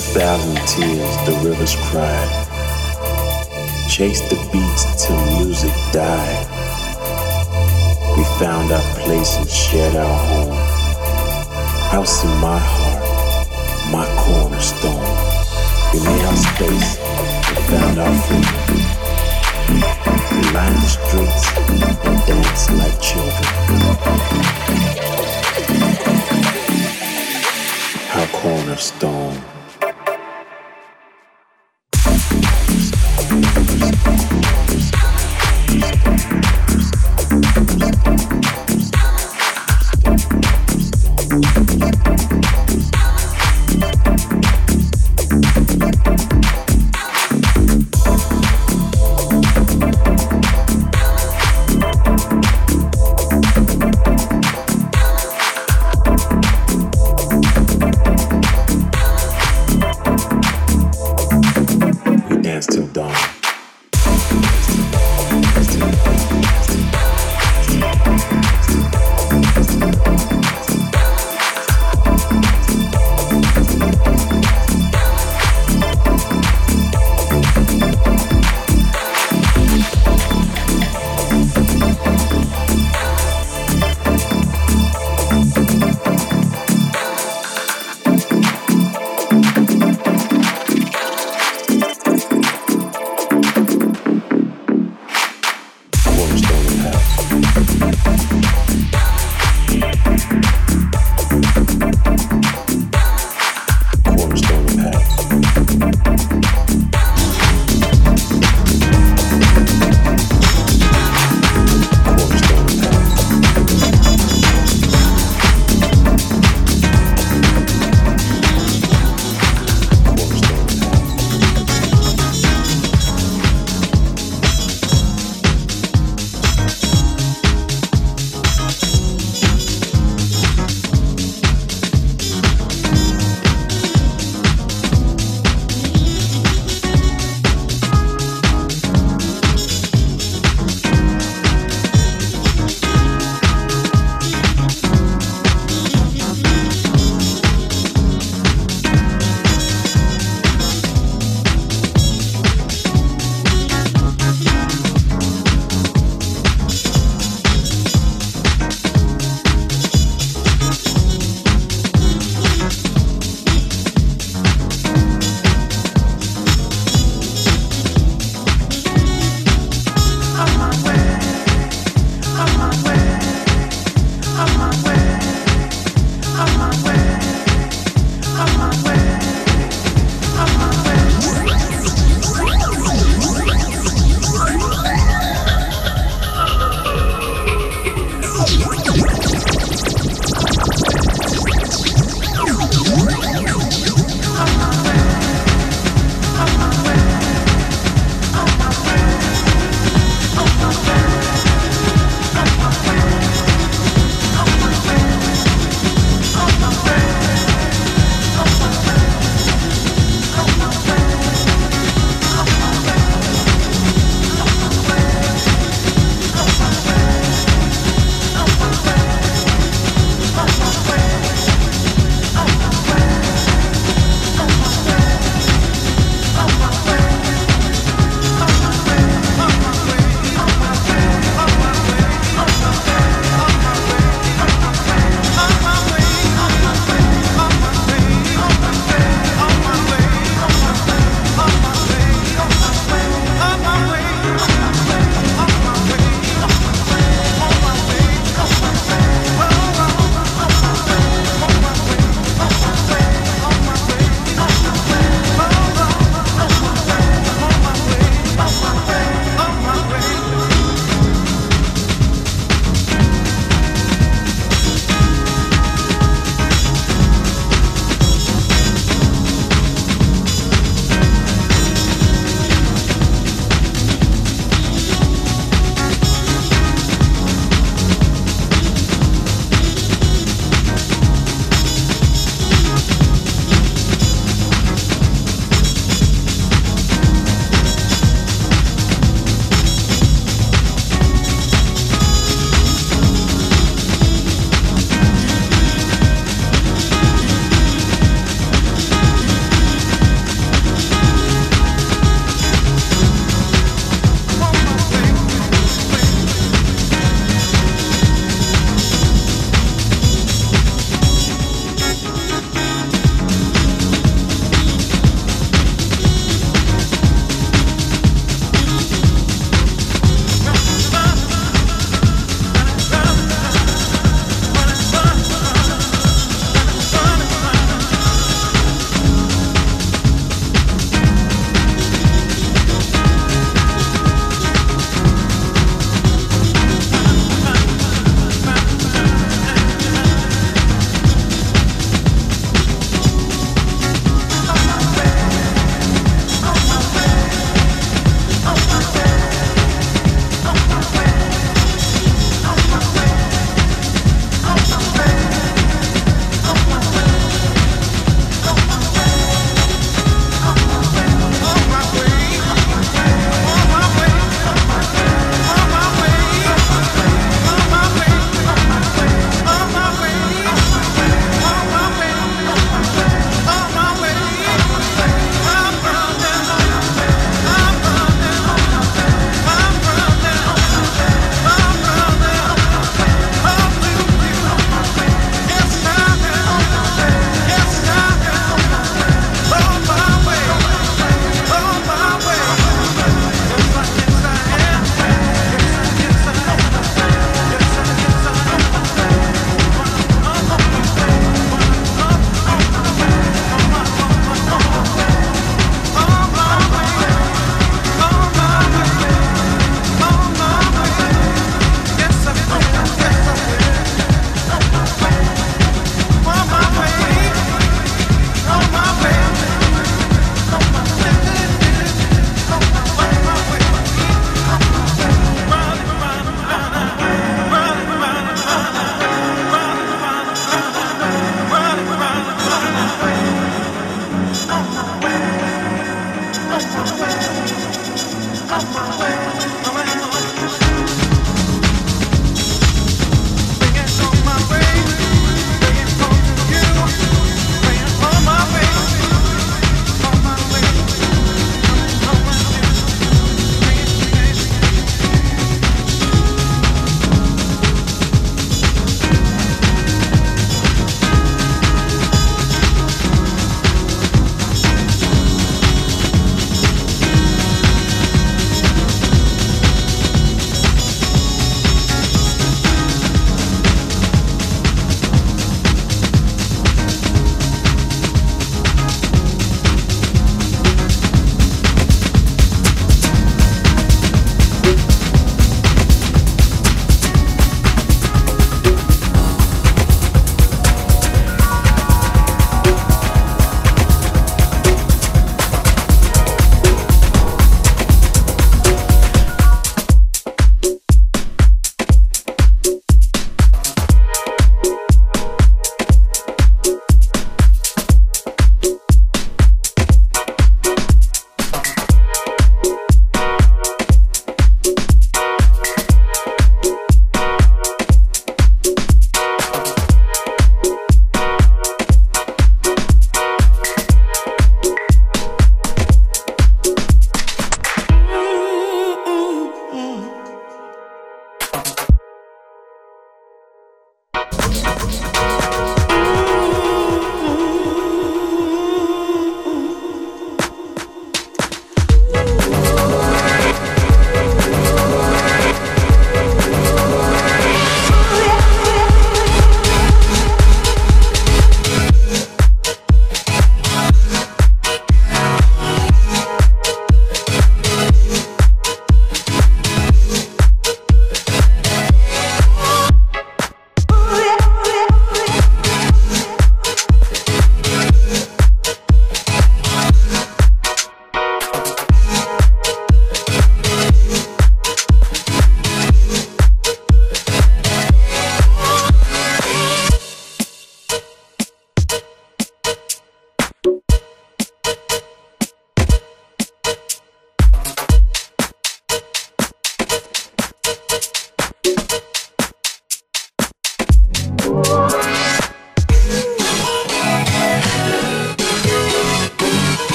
chase the rivers cried, chased the beats till music died. We found our place and shared our home. House in my heart, my cornerstone. We made our space and found our freedom. We lined the streets and danced like children. Our cornerstone.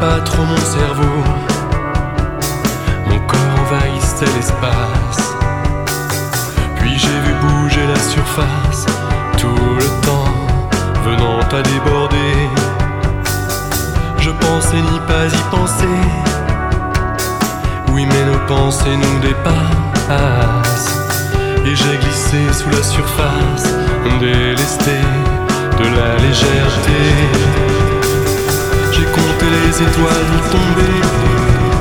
pas trop mon cerveau. Mon corps envahissait l'espace. Puis j'ai vu bouger la surface, tout le temps venant à déborder. Je pensais n'y pas y penser. Oui, mais nos pensées nous dépassent. Et j'ai glissé sous la surface, délesté de la légèreté les étoiles tombées,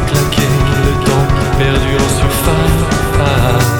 claquer le temps perdu en surface.